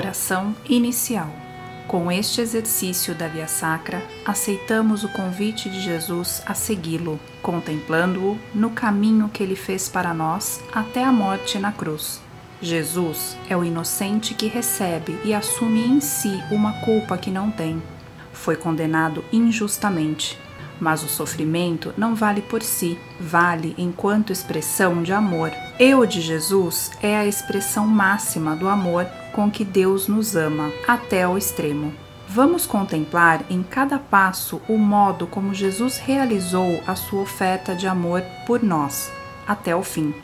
Oração inicial. Com este exercício da Via Sacra, aceitamos o convite de Jesus a segui-lo, contemplando-o no caminho que ele fez para nós até a morte na cruz. Jesus é o inocente que recebe e assume em si uma culpa que não tem. Foi condenado injustamente, mas o sofrimento não vale por si, vale enquanto expressão de amor. Eu de Jesus é a expressão máxima do amor com que Deus nos ama, até o extremo. Vamos contemplar em cada passo o modo como Jesus realizou a sua oferta de amor por nós, até o fim.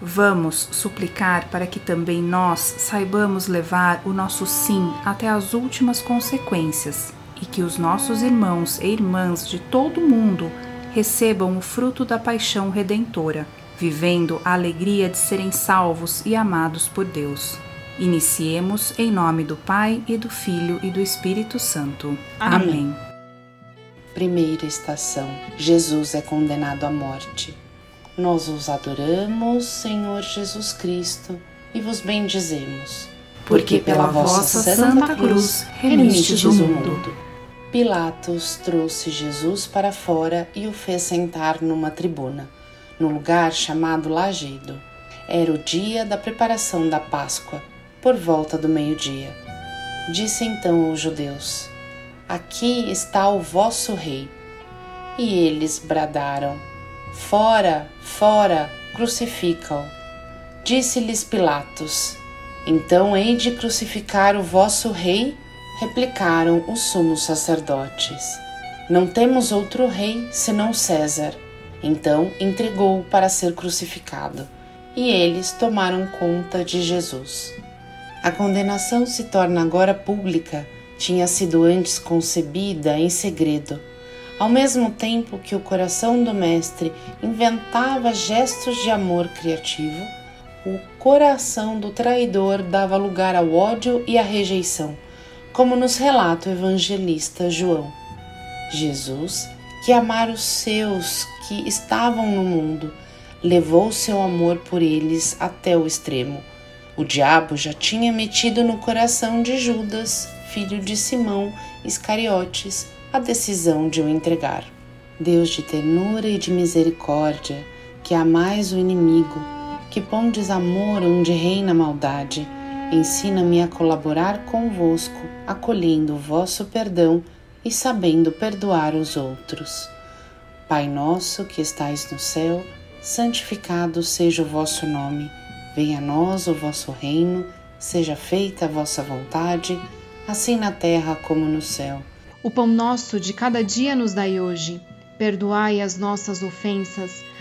Vamos suplicar para que também nós saibamos levar o nosso sim até as últimas consequências e que os nossos irmãos e irmãs de todo o mundo recebam o fruto da paixão redentora, vivendo a alegria de serem salvos e amados por Deus. Iniciemos em nome do Pai e do Filho e do Espírito Santo. Amém. Amém. Primeira estação: Jesus é condenado à morte. Nós os adoramos, Senhor Jesus Cristo, e vos bendizemos. Porque pela vossa santa cruz remistes o mundo. Pilatos trouxe Jesus para fora e o fez sentar numa tribuna, no lugar chamado Lajedo. Era o dia da preparação da Páscoa por volta do meio-dia. Disse então aos judeus: Aqui está o vosso rei. E eles bradaram: Fora, fora, crucifica-o. Disse-lhes Pilatos: Então hei de crucificar o vosso rei? Replicaram os sumos sacerdotes: Não temos outro rei senão César. Então entregou-o para ser crucificado. E eles tomaram conta de Jesus. A condenação se torna agora pública, tinha sido antes concebida em segredo. Ao mesmo tempo que o coração do Mestre inventava gestos de amor criativo, o coração do traidor dava lugar ao ódio e à rejeição, como nos relata o evangelista João. Jesus, que amara os seus que estavam no mundo, levou seu amor por eles até o extremo o diabo já tinha metido no coração de Judas, filho de Simão Iscariotes, a decisão de o entregar. Deus de ternura e de misericórdia, que amais o inimigo, que pondes amor onde reina a maldade, ensina-me a colaborar convosco, acolhendo o vosso perdão e sabendo perdoar os outros. Pai nosso que estais no céu, santificado seja o vosso nome. Venha a nós o vosso reino, seja feita a vossa vontade, assim na terra como no céu. O pão nosso de cada dia nos dai hoje. Perdoai as nossas ofensas,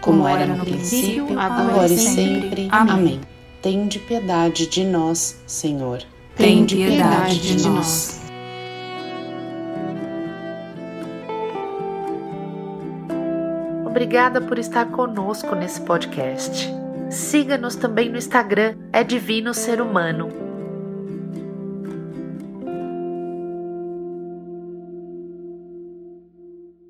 como, era no princípio, agora, e sempre. Amém. Tende piedade de nós, Senhor. Tende piedade de nós. Obrigada por estar conosco nesse podcast. Siga-nos também no Instagram, é Divino Ser Humano